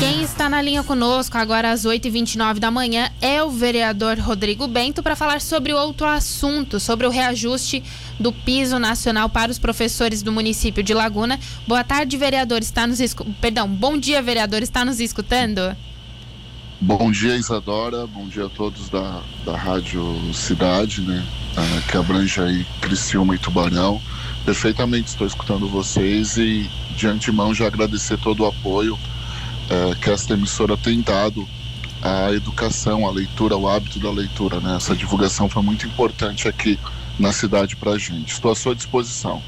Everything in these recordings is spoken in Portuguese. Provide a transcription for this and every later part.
Quem está na linha conosco agora às 8h29 da manhã é o vereador Rodrigo Bento para falar sobre outro assunto, sobre o reajuste do piso nacional para os professores do município de Laguna. Boa tarde, vereador. Está nos escu... Perdão, bom dia, vereador. Está nos escutando? Bom dia, Isadora. Bom dia a todos da, da Rádio Cidade, né? Ah, que abrange aí Criciúma e Tubarão. Perfeitamente estou escutando vocês e de antemão já agradecer todo o apoio é, que esta emissora tem dado à educação, à leitura, ao hábito da leitura. Né? Essa divulgação foi muito importante aqui na cidade para a gente. Estou à sua disposição.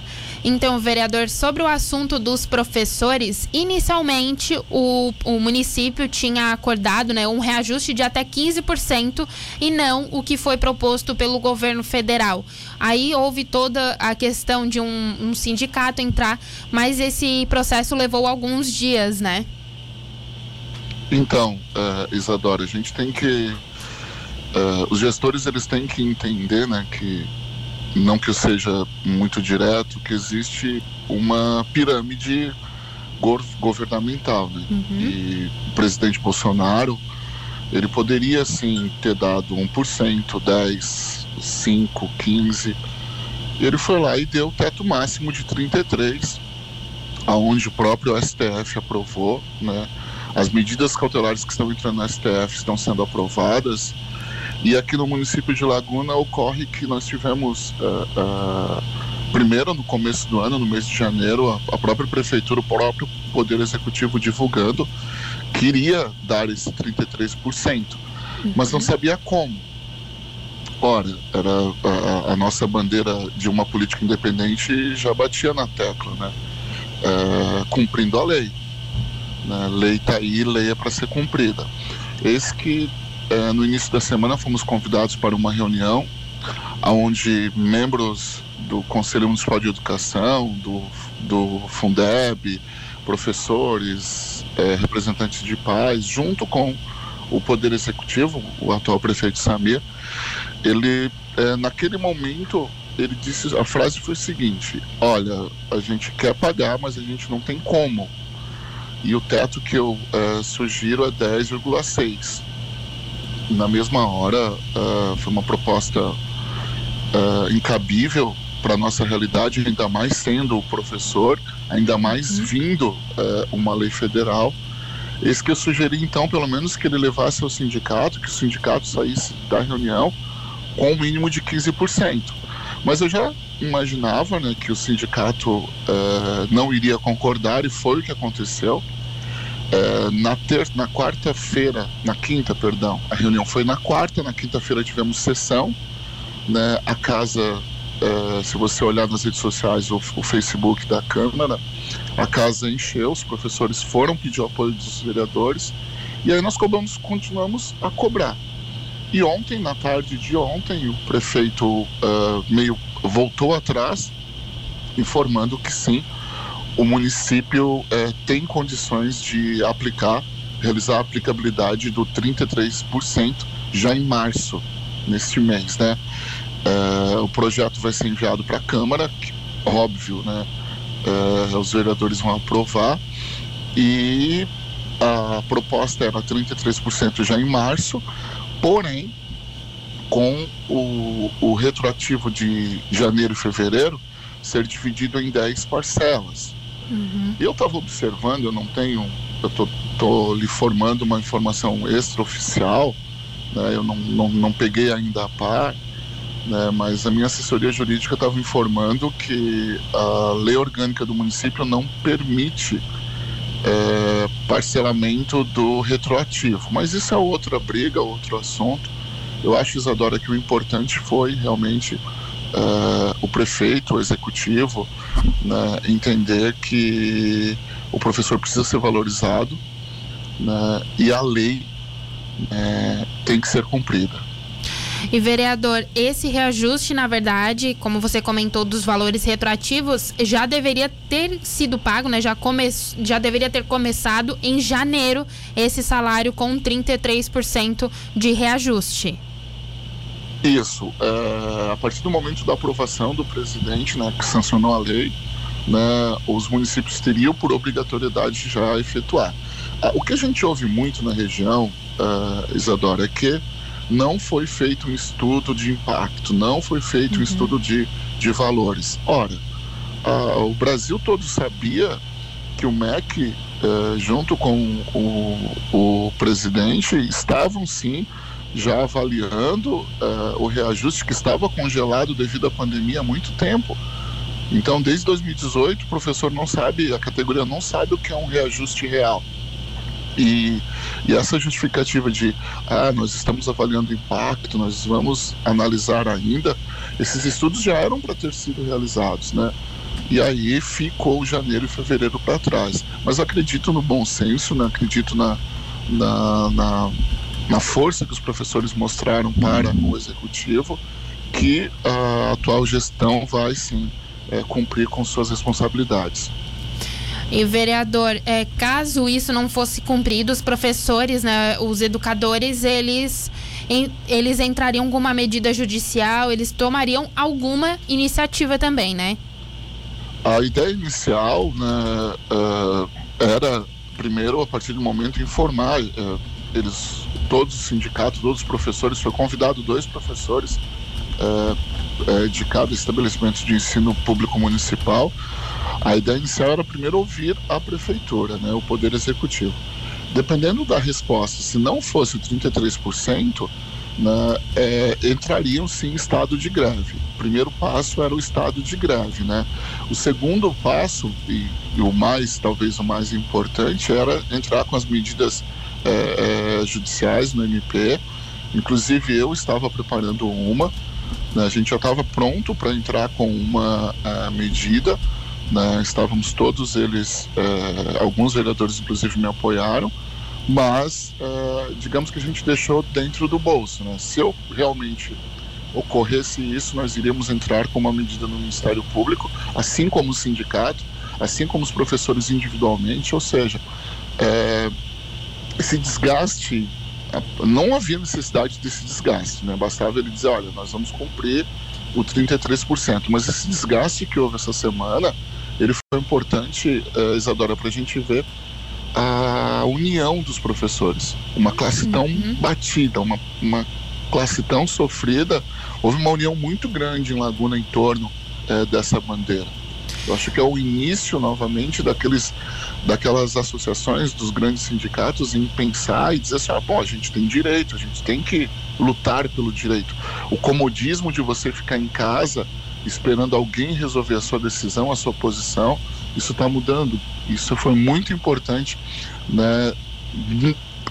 Então, vereador, sobre o assunto dos professores, inicialmente o, o município tinha acordado né, um reajuste de até 15% e não o que foi proposto pelo governo federal. Aí houve toda a questão de um, um sindicato entrar, mas esse processo levou alguns dias, né? Então, uh, Isadora, a gente tem que. Uh, os gestores eles têm que entender, né, que não que eu seja muito direto, que existe uma pirâmide governamental, né? Uhum. E o presidente Bolsonaro, ele poderia sim ter dado 1%, 10, 5, 15. Ele foi lá e deu o teto máximo de 33, aonde o próprio STF aprovou, né? As medidas cautelares que estão entrando no STF estão sendo aprovadas. E aqui no município de Laguna ocorre que nós tivemos, uh, uh, primeiro no começo do ano, no mês de janeiro, a, a, própria prefeitura, o próprio Poder Executivo divulgando que iria dar esse 33%, uhum. mas não sabia como. Ora, era a, a, nossa bandeira de uma política independente já batia na tecla, né? Uh, cumprindo a lei. Né? Lei está aí, lei é para ser cumprida. Eis que é, no início da semana fomos convidados para uma reunião onde membros do Conselho Municipal de Educação, do, do Fundeb, professores, é, representantes de pais, junto com o Poder Executivo, o atual prefeito Samir, ele, é, naquele momento, ele disse, a frase foi a seguinte, olha, a gente quer pagar, mas a gente não tem como e o teto que eu uh, sugiro é 10,6. Na mesma hora, uh, foi uma proposta uh, incabível para nossa realidade, ainda mais sendo o professor, ainda mais uhum. vindo uma lei federal. Esse que eu sugeri, então, pelo menos que ele levasse ao sindicato, que o sindicato saísse da reunião com um mínimo de 15%. Mas eu já imaginava né, que o sindicato uh, não iria concordar e foi o que aconteceu. Uh, na, ter na quarta-feira, na quinta, perdão, a reunião foi na quarta, na quinta-feira tivemos sessão, né, a casa, uh, se você olhar nas redes sociais, o, o, Facebook da Câmara, a casa encheu, os professores foram pedir o apoio dos vereadores, e aí nós cobramos, continuamos a cobrar. E ontem, na tarde de ontem, o prefeito uh, meio voltou atrás, informando que sim, o município é, tem condições de aplicar, realizar a aplicabilidade do 33% já em março, neste mês, né? É, o projeto vai ser enviado para a Câmara, que, óbvio, né? É, os vereadores vão aprovar e a proposta era 33% já em março, porém, com o, o retroativo de janeiro e fevereiro ser dividido em 10 parcelas. Uhum. Eu estava observando, eu não tenho, eu tô, tô lhe formando uma informação extraoficial, né, eu não, não, não peguei ainda a par, né, mas a minha assessoria jurídica estava informando que a lei orgânica do município não permite parcelamento do retroativo. Mas isso é outra briga, outro assunto. Eu acho, Isadora, que o importante foi realmente uh, o prefeito, o executivo, né, entender que o professor precisa ser valorizado né, e a lei né, tem que ser cumprida. E vereador, esse reajuste, na verdade, como você comentou dos valores retroativos, já deveria ter sido pago, né? Já, come... já deveria ter começado em janeiro esse salário com 33% de reajuste. Isso. É, a partir do momento da aprovação do presidente, né, que sancionou a lei, né, os municípios teriam por obrigatoriedade já efetuar. o que a gente ouve muito na região, uh, Isadora, é que não foi feito um estudo de impacto, não foi feito uhum. um estudo de, de valores. Ora, uh, o Brasil todo sabia que o MEC, uh, junto com o, o, presidente, estavam sim já avaliando uh, o reajuste que estava congelado devido à pandemia há muito tempo. Então, desde 2018, o professor não sabe, a categoria não sabe o que é um reajuste real. E, e, essa justificativa de, ah, nós estamos avaliando o impacto, nós vamos analisar ainda, esses estudos já eram para ter sido realizados, né? E aí ficou janeiro e fevereiro para trás. Mas acredito no bom senso, né? acredito na, na, na, na força que os professores mostraram para o executivo, que a atual gestão vai sim é, cumprir com suas responsabilidades. E vereador, é, caso isso não fosse cumprido, os professores, né, os educadores, eles, em, eles entrariam com uma medida judicial, eles tomariam alguma iniciativa também, né? A ideia inicial né, uh, era, primeiro, a partir do momento, informar uh, eles, todos os sindicatos, todos os professores, foi convidado dois professores uh, de cada estabelecimento de ensino público municipal a ideia inicial era primeiro ouvir a prefeitura, né, o poder executivo. Dependendo da resposta, se não fosse 33%, né, é, entrariam sim em estado de greve. O primeiro passo era o estado de greve, né? O segundo passo e, e o mais, talvez o mais importante, era entrar com as medidas é, é, judiciais no MP. Inclusive eu estava preparando uma. Né, a gente já estava pronto para entrar com uma é, medida né? Estávamos todos eles, é, alguns vereadores inclusive me apoiaram, mas é, digamos que a gente deixou dentro do bolso. Né? Se eu realmente ocorresse isso, nós iríamos entrar com uma medida no Ministério Público, assim como o sindicato, assim como os professores individualmente, ou seja, é, esse desgaste, não havia necessidade desse desgaste, né? bastava ele dizer, olha, nós vamos cumprir o 33%, mas esse desgaste que houve essa semana, ele foi importante, uh, Isadora, para a gente ver a união dos professores. Uma classe tão uhum. batida, uma, uma classe tão sofrida, houve uma união muito grande em Laguna em torno uh, dessa bandeira. Eu acho que é o início novamente daqueles, daquelas associações dos grandes sindicatos em pensar e dizer assim: ah, bom, a gente tem direito, a gente tem que lutar pelo direito. O comodismo de você ficar em casa esperando alguém resolver a sua decisão, a sua posição, isso está mudando. Isso foi muito importante, né?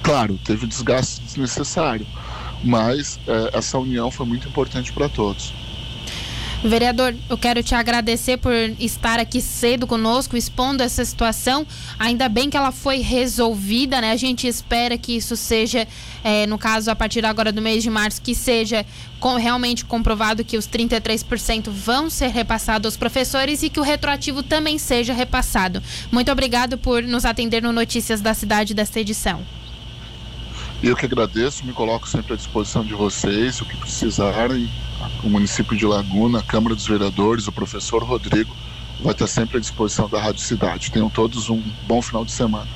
Claro, teve desgaste desnecessário, mas é, essa união foi muito importante para todos. Vereador, eu quero te agradecer por estar aqui cedo conosco, expondo essa situação. Ainda bem que ela foi resolvida, né? A gente espera que isso seja, é, no caso, a partir agora do mês de março, que seja com, realmente comprovado que os 33% vão ser repassados aos professores e que o retroativo também seja repassado. Muito obrigado por nos atender no Notícias da Cidade desta edição. Eu que agradeço, me coloco sempre à disposição de vocês, o que precisarem o município de Laguna, a Câmara dos Vereadores, o professor Rodrigo vai estar sempre à disposição da Rádio Cidade. Tenham todos um bom final de semana.